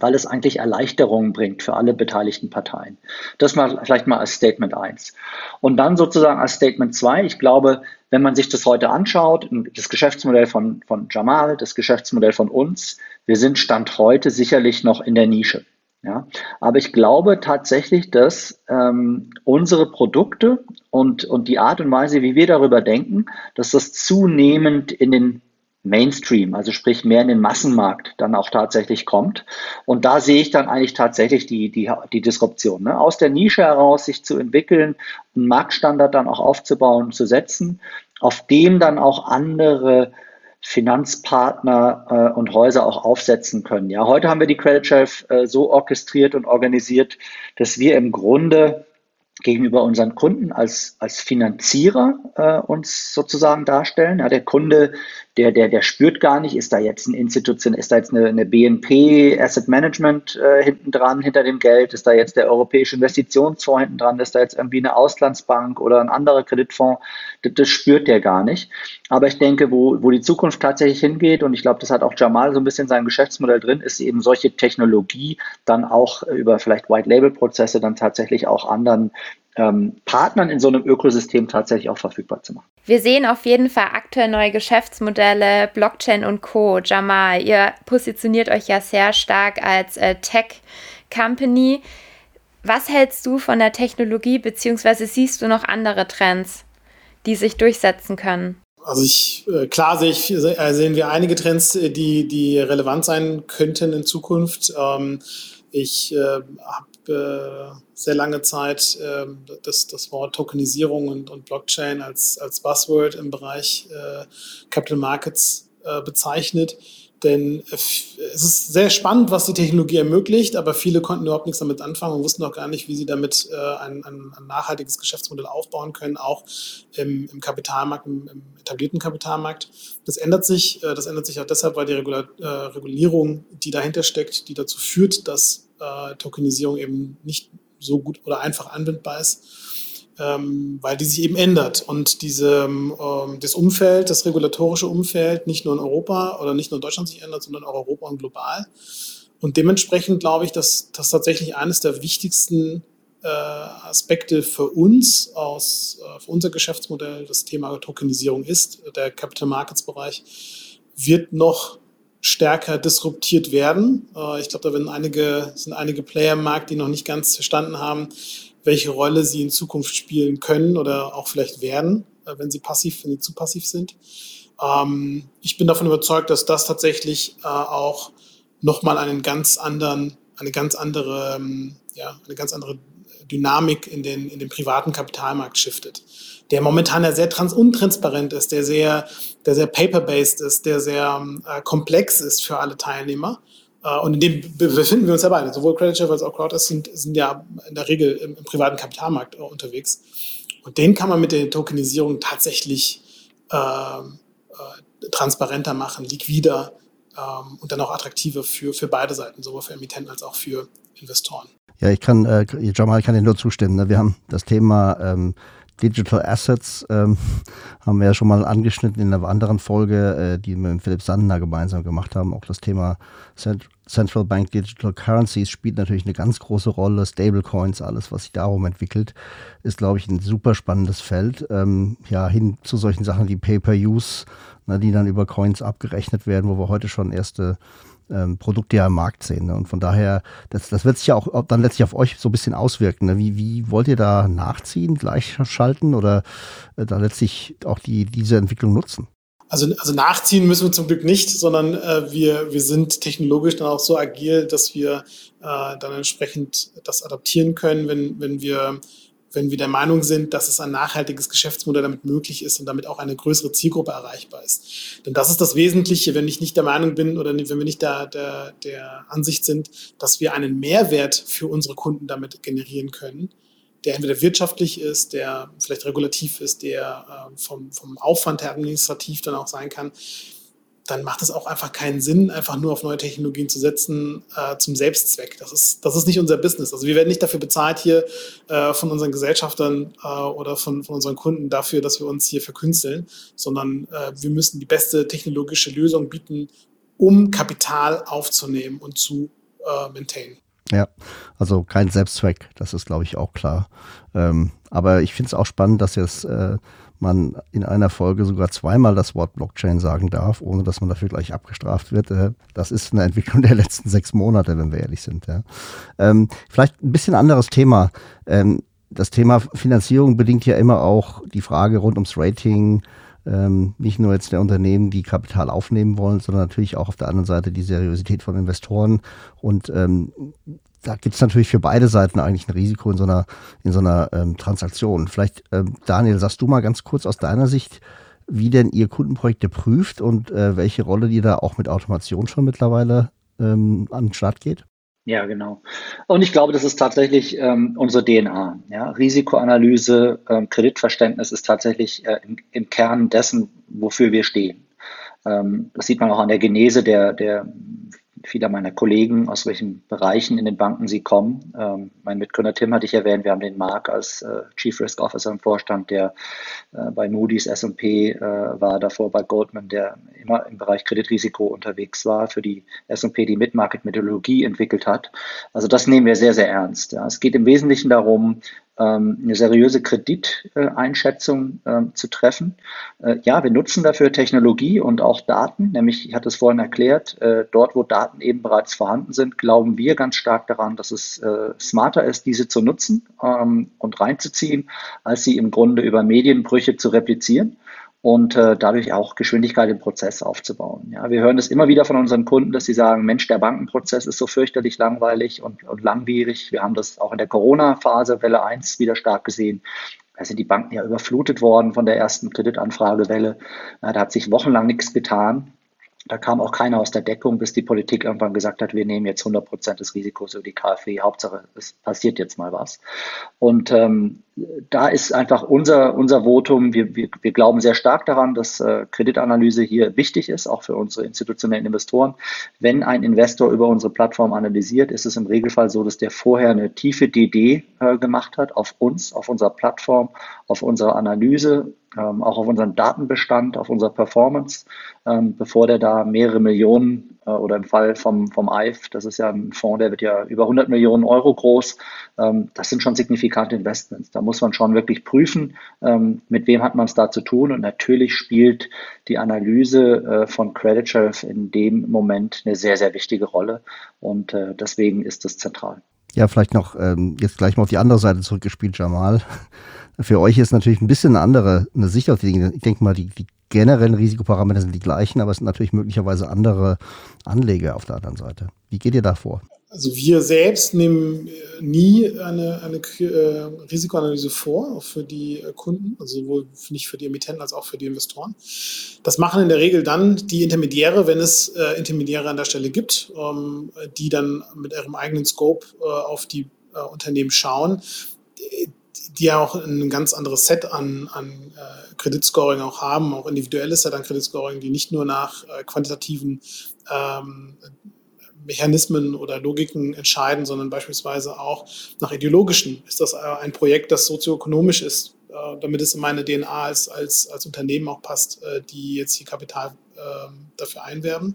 weil es eigentlich Erleichterungen bringt für alle beteiligten Parteien. Das mal vielleicht mal als Statement 1. Und dann sozusagen als Statement 2, ich glaube, wenn man sich das heute anschaut, das Geschäftsmodell von, von Jamal, das Geschäftsmodell von uns, wir sind Stand heute sicherlich noch in der Nische. Ja, aber ich glaube tatsächlich, dass ähm, unsere Produkte und, und die Art und Weise, wie wir darüber denken, dass das zunehmend in den Mainstream, also sprich mehr in den Massenmarkt dann auch tatsächlich kommt. Und da sehe ich dann eigentlich tatsächlich die, die, die Disruption. Ne? Aus der Nische heraus sich zu entwickeln, einen Marktstandard dann auch aufzubauen, zu setzen, auf dem dann auch andere Finanzpartner äh, und Häuser auch aufsetzen können. Ja, heute haben wir die Credit Shelf äh, so orchestriert und organisiert, dass wir im Grunde gegenüber unseren Kunden als, als Finanzierer äh, uns sozusagen darstellen. Ja, der Kunde der, der, der spürt gar nicht, ist da jetzt ein Institution, ist da jetzt eine, eine BNP Asset Management äh, hinten dran, hinter dem Geld, ist da jetzt der Europäische Investitionsfonds hinten dran, ist da jetzt irgendwie eine Auslandsbank oder ein anderer Kreditfonds, das, das spürt der gar nicht. Aber ich denke, wo, wo die Zukunft tatsächlich hingeht, und ich glaube, das hat auch Jamal so ein bisschen sein Geschäftsmodell drin, ist eben solche Technologie dann auch über vielleicht White-Label-Prozesse dann tatsächlich auch anderen ähm, Partnern in so einem Ökosystem tatsächlich auch verfügbar zu machen. Wir sehen auf jeden Fall aktuell neue Geschäftsmodelle, Blockchain und Co. Jamal, ihr positioniert euch ja sehr stark als äh, Tech-Company. Was hältst du von der Technologie, beziehungsweise siehst du noch andere Trends, die sich durchsetzen können? Also ich, äh, klar sehe ich, äh, sehen wir einige Trends, äh, die, die relevant sein könnten in Zukunft. Ähm, ich äh, habe äh, sehr lange Zeit äh, das, das Wort Tokenisierung und, und Blockchain als, als Buzzword im Bereich äh, Capital Markets äh, bezeichnet. Denn es ist sehr spannend, was die Technologie ermöglicht, aber viele konnten überhaupt nichts damit anfangen und wussten auch gar nicht, wie sie damit äh, ein, ein, ein, nachhaltiges Geschäftsmodell aufbauen können, auch im, im Kapitalmarkt, im, im, etablierten Kapitalmarkt. Das ändert sich. Äh, das ändert sich auch deshalb, weil die Regula äh, Regulierung, die dahinter steckt, die dazu führt, dass äh, Tokenisierung eben nicht so gut oder einfach anwendbar ist, ähm, weil die sich eben ändert. Und diese, ähm, das Umfeld, das regulatorische Umfeld, nicht nur in Europa oder nicht nur in Deutschland sich ändert, sondern auch Europa und global. Und dementsprechend glaube ich, dass das tatsächlich eines der wichtigsten äh, Aspekte für uns aus, äh, für unser Geschäftsmodell das Thema Tokenisierung ist. Der Capital Markets Bereich wird noch stärker disruptiert werden. Äh, ich glaube, da werden einige, sind einige Player im Markt, die noch nicht ganz verstanden haben, welche Rolle sie in Zukunft spielen können oder auch vielleicht werden, äh, wenn sie passiv, wenn sie zu passiv sind. Ähm, ich bin davon überzeugt, dass das tatsächlich äh, auch nochmal einen ganz anderen, eine ganz andere, ähm, ja, eine ganz andere Dynamik in den, in den privaten Kapitalmarkt shiftet der momentan ja sehr trans untransparent ist, der sehr, der sehr paper-based ist, der sehr äh, komplex ist für alle Teilnehmer. Äh, und in dem befinden wir uns ja beide. Sowohl Credit Chef als auch Crowdest sind, sind ja in der Regel im, im privaten Kapitalmarkt äh, unterwegs. Und den kann man mit der Tokenisierung tatsächlich ähm, äh, transparenter machen, liquider ähm, und dann auch attraktiver für, für beide Seiten, sowohl für Emittenten als auch für Investoren. Ja, ich kann, äh, Jamal, kann dir nur zustimmen. Ne? Wir haben das Thema ähm, Digital Assets ähm, haben wir ja schon mal angeschnitten in einer anderen Folge, äh, die wir mit Philipp Sandner gemeinsam gemacht haben. Auch das Thema Cent Central Bank Digital Currencies spielt natürlich eine ganz große Rolle. Stablecoins, alles, was sich darum entwickelt, ist, glaube ich, ein super spannendes Feld. Ähm, ja, hin zu solchen Sachen wie Pay-per-Use, ne, die dann über Coins abgerechnet werden, wo wir heute schon erste ähm, Produkte ja im Markt sehen. Ne? Und von daher, das, das wird sich ja auch dann letztlich auf euch so ein bisschen auswirken. Ne? Wie, wie wollt ihr da nachziehen, gleichschalten oder äh, da letztlich auch die, diese Entwicklung nutzen? Also, also nachziehen müssen wir zum Glück nicht, sondern äh, wir, wir sind technologisch dann auch so agil, dass wir äh, dann entsprechend das adaptieren können, wenn, wenn wir wenn wir der Meinung sind, dass es ein nachhaltiges Geschäftsmodell damit möglich ist und damit auch eine größere Zielgruppe erreichbar ist. Denn das ist das Wesentliche, wenn ich nicht der Meinung bin oder wenn wir nicht der, der, der Ansicht sind, dass wir einen Mehrwert für unsere Kunden damit generieren können, der entweder wirtschaftlich ist, der vielleicht regulativ ist, der äh, vom, vom Aufwand her administrativ dann auch sein kann, dann macht es auch einfach keinen Sinn, einfach nur auf neue Technologien zu setzen äh, zum Selbstzweck. Das ist, das ist nicht unser Business. Also wir werden nicht dafür bezahlt hier äh, von unseren Gesellschaftern äh, oder von, von unseren Kunden dafür, dass wir uns hier verkünsteln, sondern äh, wir müssen die beste technologische Lösung bieten, um Kapital aufzunehmen und zu äh, maintainen. Ja, also kein Selbstzweck, das ist, glaube ich, auch klar. Ähm, aber ich finde es auch spannend, dass jetzt äh, man in einer Folge sogar zweimal das Wort Blockchain sagen darf, ohne dass man dafür gleich abgestraft wird. Äh, das ist eine Entwicklung der letzten sechs Monate, wenn wir ehrlich sind. Ähm, vielleicht ein bisschen anderes Thema. Ähm, das Thema Finanzierung bedingt ja immer auch die Frage rund ums Rating, ähm, nicht nur jetzt der Unternehmen, die Kapital aufnehmen wollen, sondern natürlich auch auf der anderen Seite die Seriosität von Investoren. Und ähm, da gibt es natürlich für beide Seiten eigentlich ein Risiko in so einer, in so einer ähm, Transaktion. Vielleicht, ähm, Daniel, sagst du mal ganz kurz aus deiner Sicht, wie denn ihr Kundenprojekte prüft und äh, welche Rolle die da auch mit Automation schon mittlerweile ähm, an den Start geht? Ja, genau. Und ich glaube, das ist tatsächlich ähm, unsere DNA. Ja? Risikoanalyse, ähm, Kreditverständnis ist tatsächlich äh, im, im, Kern dessen, wofür wir stehen. Ähm, das sieht man auch an der Genese der, der vieler meiner Kollegen, aus welchen Bereichen in den Banken sie kommen. Ähm, mein Mitgründer Tim hatte ich erwähnt, wir haben den Mark als äh, Chief Risk Officer im Vorstand, der äh, bei Moody's S&P äh, war, davor bei Goldman, der immer im Bereich Kreditrisiko unterwegs war, für die S&P die Mid-Market-Methodologie entwickelt hat. Also das nehmen wir sehr, sehr ernst. Ja. Es geht im Wesentlichen darum, eine seriöse Krediteinschätzung ähm, zu treffen. Äh, ja, wir nutzen dafür Technologie und auch Daten, nämlich, ich hatte es vorhin erklärt, äh, dort, wo Daten eben bereits vorhanden sind, glauben wir ganz stark daran, dass es äh, smarter ist, diese zu nutzen ähm, und reinzuziehen, als sie im Grunde über Medienbrüche zu replizieren und äh, dadurch auch Geschwindigkeit im Prozess aufzubauen. Ja, wir hören das immer wieder von unseren Kunden, dass sie sagen, Mensch, der Bankenprozess ist so fürchterlich langweilig und, und langwierig. Wir haben das auch in der Corona-Phase, Welle 1, wieder stark gesehen. Da sind die Banken ja überflutet worden von der ersten Kreditanfragewelle. Ja, da hat sich wochenlang nichts getan. Da kam auch keiner aus der Deckung, bis die Politik irgendwann gesagt hat, wir nehmen jetzt 100 Prozent des Risikos über die KfW. Hauptsache, es passiert jetzt mal was. Und ähm, da ist einfach unser, unser Votum, wir, wir, wir glauben sehr stark daran, dass äh, Kreditanalyse hier wichtig ist, auch für unsere institutionellen Investoren. Wenn ein Investor über unsere Plattform analysiert, ist es im Regelfall so, dass der vorher eine tiefe DD äh, gemacht hat auf uns, auf unserer Plattform, auf unsere Analyse, ähm, auch auf unseren Datenbestand, auf unsere Performance, ähm, bevor der da mehrere Millionen äh, oder im Fall vom, vom EIF, das ist ja ein Fonds, der wird ja über 100 Millionen Euro groß, ähm, das sind schon signifikante Investments. Da muss man schon wirklich prüfen, ähm, mit wem hat man es da zu tun und natürlich spielt die Analyse äh, von Credit Sheriff in dem Moment eine sehr, sehr wichtige Rolle und äh, deswegen ist das zentral. Ja, vielleicht noch ähm, jetzt gleich mal auf die andere Seite zurückgespielt, Jamal. Für euch ist natürlich ein bisschen eine andere eine Sicht auf die Dinge. Ich denke mal, die, die generellen Risikoparameter sind die gleichen, aber es sind natürlich möglicherweise andere Anleger auf der anderen Seite. Wie geht ihr da vor? Also wir selbst nehmen äh, nie eine, eine äh, Risikoanalyse vor, auch für die äh, Kunden, also sowohl nicht für die Emittenten als auch für die Investoren. Das machen in der Regel dann die Intermediäre, wenn es äh, Intermediäre an der Stelle gibt, ähm, die dann mit ihrem eigenen Scope äh, auf die Unternehmen schauen die ja auch ein ganz anderes Set an, an Kreditscoring auch haben, auch individuelles Set an Kreditscoring, die nicht nur nach quantitativen ähm, Mechanismen oder Logiken entscheiden, sondern beispielsweise auch nach ideologischen. Ist das äh, ein Projekt, das sozioökonomisch ist, äh, damit es in meine DNA als, als, als Unternehmen auch passt, äh, die jetzt hier Kapital ähm, dafür einwerben?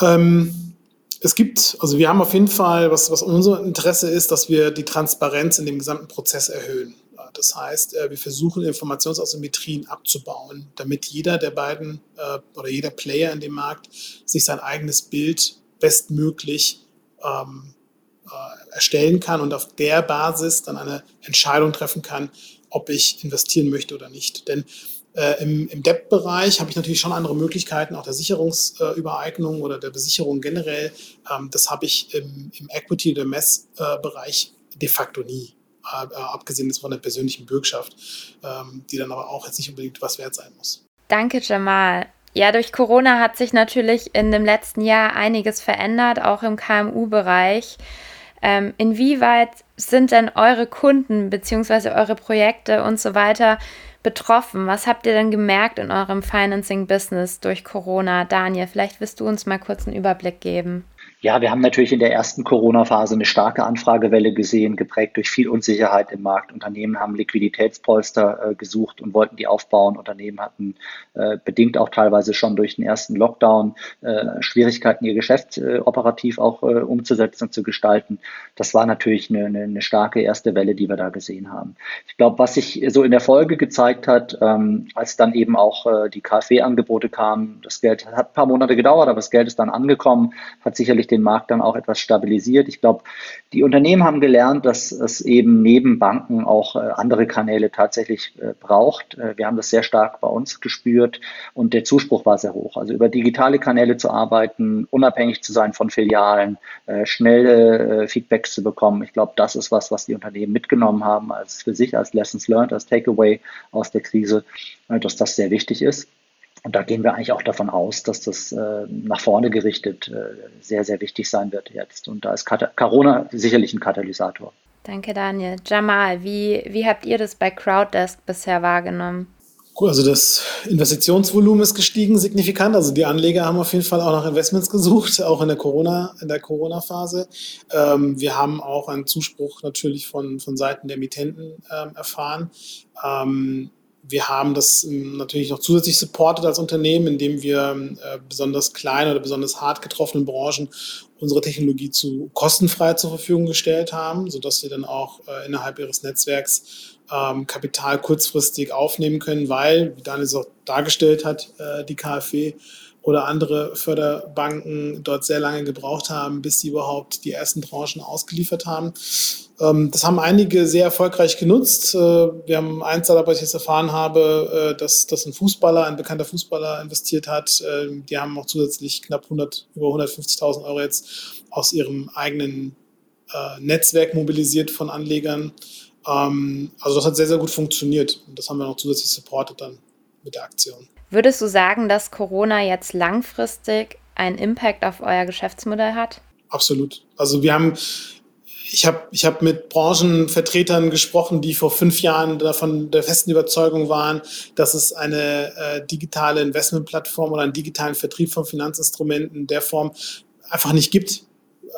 Ähm, es gibt, also wir haben auf jeden Fall, was, was unser Interesse ist, dass wir die Transparenz in dem gesamten Prozess erhöhen. Das heißt, wir versuchen Informationsasymmetrien abzubauen, damit jeder der beiden oder jeder Player in dem Markt sich sein eigenes Bild bestmöglich ähm, äh, erstellen kann und auf der Basis dann eine Entscheidung treffen kann, ob ich investieren möchte oder nicht. Denn äh, im, im Debt-Bereich habe ich natürlich schon andere Möglichkeiten, auch der Sicherungsübereignung äh, oder der Besicherung generell. Ähm, das habe ich im, im Equity- oder Mess-Bereich de facto nie. Äh, äh, abgesehen von der persönlichen Bürgschaft, ähm, die dann aber auch jetzt nicht unbedingt was wert sein muss. Danke, Jamal. Ja, durch Corona hat sich natürlich in dem letzten Jahr einiges verändert, auch im KMU-Bereich. Ähm, inwieweit sind denn eure Kunden bzw. eure Projekte und so weiter betroffen? Was habt ihr denn gemerkt in eurem Financing-Business durch Corona? Daniel, vielleicht wirst du uns mal kurz einen Überblick geben. Ja, wir haben natürlich in der ersten Corona-Phase eine starke Anfragewelle gesehen, geprägt durch viel Unsicherheit im Markt. Unternehmen haben Liquiditätspolster äh, gesucht und wollten die aufbauen. Unternehmen hatten äh, bedingt auch teilweise schon durch den ersten Lockdown äh, Schwierigkeiten, ihr Geschäft äh, operativ auch äh, umzusetzen und zu gestalten. Das war natürlich eine, eine, eine, starke erste Welle, die wir da gesehen haben. Ich glaube, was sich so in der Folge gezeigt hat, ähm, als dann eben auch äh, die KfW-Angebote kamen, das Geld hat ein paar Monate gedauert, aber das Geld ist dann angekommen, hat sicherlich den Markt dann auch etwas stabilisiert. Ich glaube, die Unternehmen haben gelernt, dass es eben neben Banken auch äh, andere Kanäle tatsächlich äh, braucht. Äh, wir haben das sehr stark bei uns gespürt und der Zuspruch war sehr hoch. Also über digitale Kanäle zu arbeiten, unabhängig zu sein von Filialen, schnelle Feedbacks zu bekommen. Ich glaube, das ist was, was die Unternehmen mitgenommen haben als für sich, als Lessons learned, als Takeaway aus der Krise, dass das sehr wichtig ist. Und da gehen wir eigentlich auch davon aus, dass das äh, nach vorne gerichtet äh, sehr, sehr wichtig sein wird jetzt. Und da ist Kat Corona sicherlich ein Katalysator. Danke, Daniel. Jamal, wie, wie habt ihr das bei Crowddesk bisher wahrgenommen? Also das Investitionsvolumen ist gestiegen signifikant. Also die Anleger haben auf jeden Fall auch nach Investments gesucht, auch in der Corona, in der Corona-Phase. Ähm, wir haben auch einen Zuspruch natürlich von, von Seiten der Emittenten ähm, erfahren. Ähm, wir haben das ähm, natürlich noch zusätzlich supportet als Unternehmen, indem wir äh, besonders kleine oder besonders hart getroffenen Branchen unsere Technologie zu kostenfrei zur Verfügung gestellt haben, sodass sie dann auch äh, innerhalb ihres Netzwerks ähm, Kapital kurzfristig aufnehmen können, weil, wie Daniel es auch dargestellt hat, äh, die KfW oder andere Förderbanken dort sehr lange gebraucht haben, bis sie überhaupt die ersten Tranchen ausgeliefert haben. Ähm, das haben einige sehr erfolgreich genutzt. Äh, wir haben eins Startup, was ich jetzt erfahren habe, äh, dass, dass ein Fußballer, ein bekannter Fußballer investiert hat. Äh, die haben auch zusätzlich knapp 100, über 150.000 Euro jetzt aus ihrem eigenen Netzwerk mobilisiert von Anlegern. Ähm, also das hat sehr, sehr gut funktioniert. Und das haben wir noch zusätzlich supportet dann mit der Aktion. Würdest du sagen, dass Corona jetzt langfristig einen Impact auf euer Geschäftsmodell hat? Absolut. Also wir haben ich habe ich hab mit Branchenvertretern gesprochen, die vor fünf Jahren davon der festen Überzeugung waren, dass es eine äh, digitale Investmentplattform oder einen digitalen Vertrieb von Finanzinstrumenten in der Form einfach nicht gibt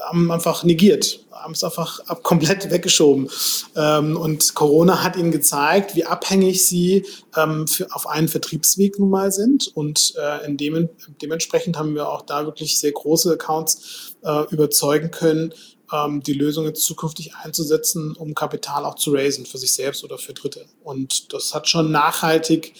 haben einfach negiert, haben es einfach komplett weggeschoben. Ähm, und Corona hat ihnen gezeigt, wie abhängig sie ähm, für, auf einen Vertriebsweg nun mal sind. Und äh, in dem, dementsprechend haben wir auch da wirklich sehr große Accounts äh, überzeugen können, ähm, die Lösung jetzt zukünftig einzusetzen, um Kapital auch zu raisen für sich selbst oder für Dritte. Und das hat schon nachhaltig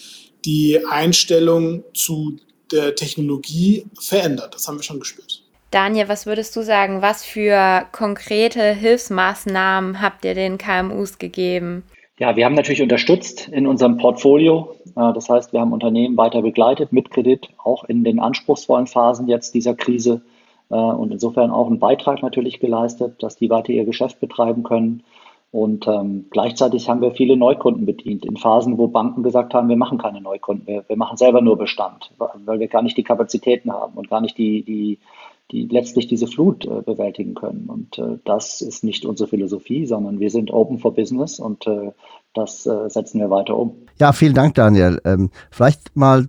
die Einstellung zu der Technologie verändert. Das haben wir schon gespürt. Daniel, was würdest du sagen? Was für konkrete Hilfsmaßnahmen habt ihr den KMUs gegeben? Ja, wir haben natürlich unterstützt in unserem Portfolio. Äh, das heißt, wir haben Unternehmen weiter begleitet mit Kredit, auch in den anspruchsvollen Phasen jetzt dieser Krise äh, und insofern auch einen Beitrag natürlich geleistet, dass die weiter ihr Geschäft betreiben können. Und ähm, gleichzeitig haben wir viele Neukunden bedient in Phasen, wo Banken gesagt haben, wir machen keine Neukunden, wir, wir machen selber nur Bestand, weil wir gar nicht die Kapazitäten haben und gar nicht die, die die letztlich diese Flut äh, bewältigen können. Und äh, das ist nicht unsere Philosophie, sondern wir sind open for business und äh, das äh, setzen wir weiter um. Ja, vielen Dank, Daniel. Ähm, vielleicht mal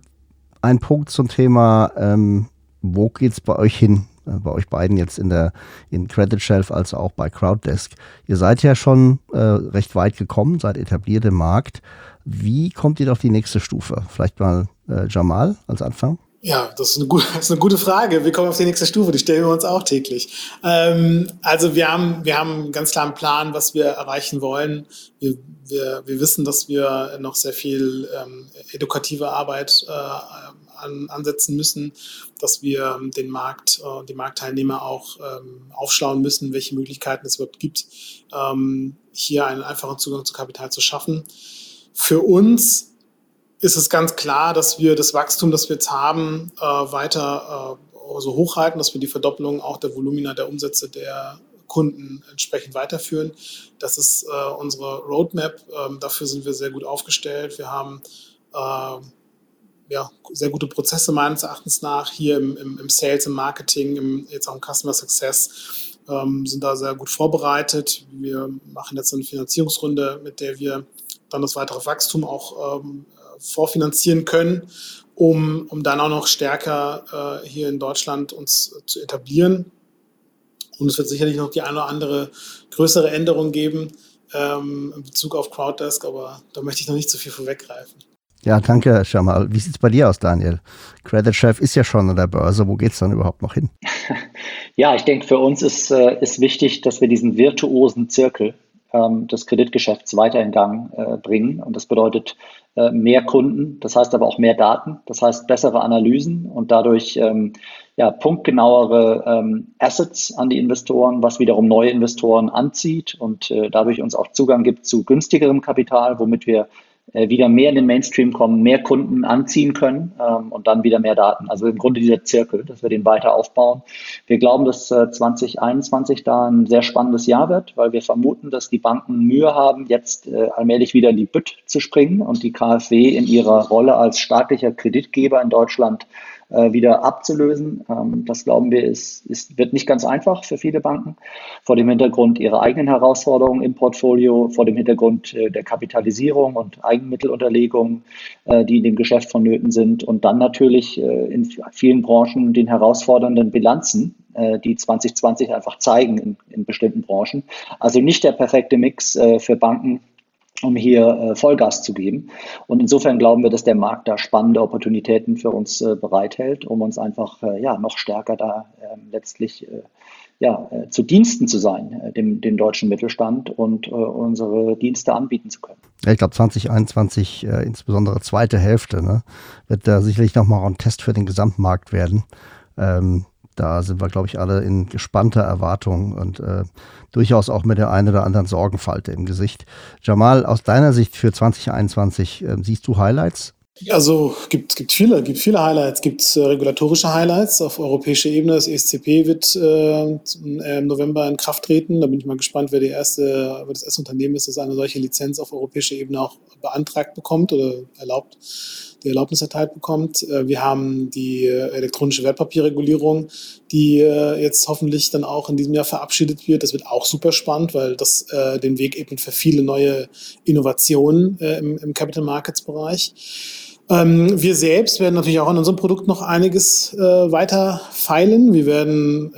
ein Punkt zum Thema, ähm, wo geht es bei euch hin? Äh, bei euch beiden jetzt in der in Credit Shelf als auch bei Crowddesk. Ihr seid ja schon äh, recht weit gekommen, seid etabliert im Markt. Wie kommt ihr auf die nächste Stufe? Vielleicht mal Jamal als Anfang. Ja, das ist, eine gute, das ist eine gute Frage. Wir kommen auf die nächste Stufe, die stellen wir uns auch täglich. Ähm, also wir haben, wir haben einen ganz klaren Plan, was wir erreichen wollen. Wir, wir, wir wissen, dass wir noch sehr viel ähm, edukative Arbeit äh, an, ansetzen müssen, dass wir den Markt, äh, die Marktteilnehmer auch ähm, aufschlauen müssen, welche Möglichkeiten es überhaupt gibt, ähm, hier einen einfachen Zugang zu Kapital zu schaffen. Für uns ist es ganz klar, dass wir das Wachstum, das wir jetzt haben, äh, weiter äh, so hochhalten, dass wir die Verdoppelung auch der Volumina der Umsätze der Kunden entsprechend weiterführen. Das ist äh, unsere Roadmap. Ähm, dafür sind wir sehr gut aufgestellt. Wir haben äh, ja, sehr gute Prozesse meines Erachtens nach hier im, im, im Sales, im Marketing, im, jetzt auch im Customer Success, ähm, sind da sehr gut vorbereitet. Wir machen jetzt eine Finanzierungsrunde, mit der wir dann das weitere Wachstum auch ähm, vorfinanzieren können, um, um dann auch noch stärker äh, hier in Deutschland uns zu etablieren. Und es wird sicherlich noch die eine oder andere größere Änderung geben ähm, in Bezug auf Crowddesk, aber da möchte ich noch nicht zu viel vorweggreifen. Ja, danke, Shamal. Wie sieht es bei dir aus, Daniel? Credit Chef ist ja schon an der Börse. Wo geht es dann überhaupt noch hin? Ja, ich denke, für uns ist, äh, ist wichtig, dass wir diesen virtuosen Zirkel ähm, des Kreditgeschäfts weiter in Gang äh, bringen. Und das bedeutet äh, mehr Kunden, das heißt aber auch mehr Daten, das heißt bessere Analysen und dadurch ähm, ja, punktgenauere ähm, Assets an die Investoren, was wiederum neue Investoren anzieht und äh, dadurch uns auch Zugang gibt zu günstigerem Kapital, womit wir äh, wieder mehr in den Mainstream kommen, mehr Kunden anziehen können ähm, und dann wieder mehr Daten. Also im Grunde dieser Zirkel, dass wir den weiter aufbauen. Wir glauben, dass äh, 2021 da ein sehr spannendes Jahr wird, weil wir vermuten, dass die Banken Mühe haben, jetzt äh, allmählich wieder in die Bütt zu springen und die KfW in ihrer Rolle als staatlicher Kreditgeber in Deutschland äh, wieder abzulösen. Ähm, das glauben wir, ist, ist, wird nicht ganz einfach für viele Banken. Vor dem Hintergrund ihrer eigenen Herausforderungen im Portfolio, vor dem Hintergrund äh, der Kapitalisierung und Eigenmittelunterlegung, äh, die in dem Geschäft vonnöten sind. Und dann natürlich äh, in vielen Branchen den herausfordernden Bilanzen, äh, die 2020 einfach zeigen in, in, bestimmten Branchen. Also nicht der perfekte Mix äh, für Banken, um hier äh, Vollgas zu geben. Und insofern glauben wir, dass der Markt da spannende Opportunitäten für uns äh, bereithält, um uns einfach äh, ja, noch stärker da ähm, letztlich ja, zu Diensten zu sein, dem, dem deutschen Mittelstand und unsere Dienste anbieten zu können. Ja, ich glaube 2021, insbesondere zweite Hälfte, ne, wird da sicherlich nochmal ein Test für den Gesamtmarkt werden. Ähm, da sind wir, glaube ich, alle in gespannter Erwartung und äh, durchaus auch mit der einen oder anderen Sorgenfalte im Gesicht. Jamal, aus deiner Sicht für 2021, äh, siehst du Highlights? Also gibt gibt viele, gibt viele Highlights. Gibt äh, regulatorische Highlights auf europäischer Ebene. Das ESCP wird äh, im November in Kraft treten. Da bin ich mal gespannt, wer, die erste, wer das erste Unternehmen ist, das eine solche Lizenz auf europäischer Ebene auch beantragt bekommt oder erlaubt die Erlaubnis erteilt bekommt. Äh, wir haben die äh, elektronische Wertpapierregulierung, die äh, jetzt hoffentlich dann auch in diesem Jahr verabschiedet wird. Das wird auch super spannend, weil das den Weg eben für viele neue Innovationen im, Capital Markets Bereich. Ähm, wir selbst werden natürlich auch an unserem Produkt noch einiges weiter feilen. Wir werden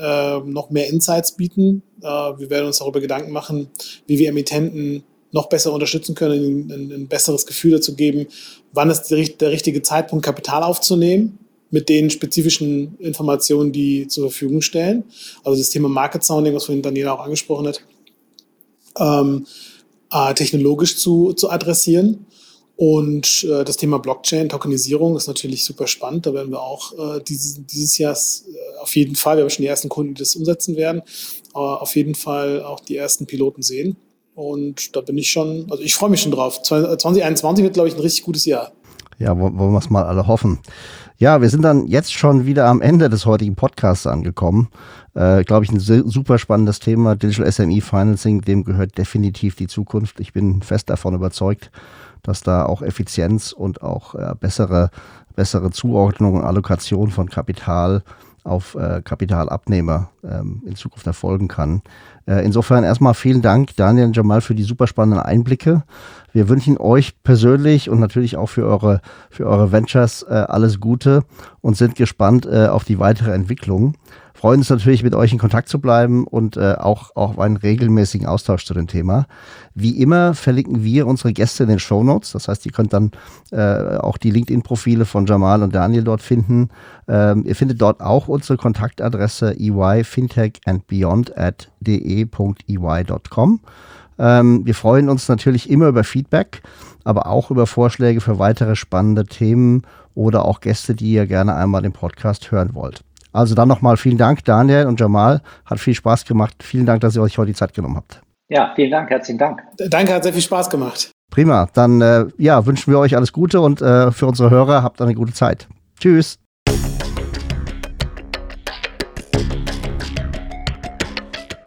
noch mehr Insights bieten. Wir werden uns darüber Gedanken machen, wie wir Emittenten noch besser unterstützen können, ein, ein besseres Gefühl dazu geben, wann ist der, der richtige Zeitpunkt, Kapital aufzunehmen mit den spezifischen Informationen, die zur Verfügung stellen. Also das Thema Market Sounding, was vorhin Daniela auch angesprochen hat, ähm, äh, technologisch zu, zu adressieren. Und äh, das Thema Blockchain, Tokenisierung ist natürlich super spannend. Da werden wir auch äh, dieses, dieses Jahr äh, auf jeden Fall, wir haben schon die ersten Kunden, die das umsetzen werden, äh, auf jeden Fall auch die ersten Piloten sehen. Und da bin ich schon, also ich freue mich schon drauf. 2021 wird, glaube ich, ein richtig gutes Jahr. Ja, wollen wir es mal alle hoffen. Ja, wir sind dann jetzt schon wieder am Ende des heutigen Podcasts angekommen. Äh, Glaube ich, ein super spannendes Thema. Digital SME Financing, dem gehört definitiv die Zukunft. Ich bin fest davon überzeugt, dass da auch Effizienz und auch äh, bessere, bessere Zuordnung und Allokation von Kapital auf äh, Kapitalabnehmer ähm, in Zukunft erfolgen kann. Äh, insofern erstmal vielen Dank, Daniel und Jamal, für die super spannenden Einblicke. Wir wünschen euch persönlich und natürlich auch für eure, für eure Ventures äh, alles Gute und sind gespannt äh, auf die weitere Entwicklung freuen uns natürlich, mit euch in Kontakt zu bleiben und äh, auch, auch auf einen regelmäßigen Austausch zu dem Thema. Wie immer verlinken wir unsere Gäste in den Show Notes. Das heißt, ihr könnt dann äh, auch die LinkedIn-Profile von Jamal und Daniel dort finden. Ähm, ihr findet dort auch unsere Kontaktadresse eyfintechandbeyond at de.ey.com. Ähm, wir freuen uns natürlich immer über Feedback, aber auch über Vorschläge für weitere spannende Themen oder auch Gäste, die ihr gerne einmal im Podcast hören wollt. Also dann nochmal vielen Dank, Daniel und Jamal. Hat viel Spaß gemacht. Vielen Dank, dass ihr euch heute die Zeit genommen habt. Ja, vielen Dank, herzlichen Dank. Danke, hat sehr viel Spaß gemacht. Prima. Dann äh, ja, wünschen wir euch alles Gute und äh, für unsere Hörer habt eine gute Zeit. Tschüss.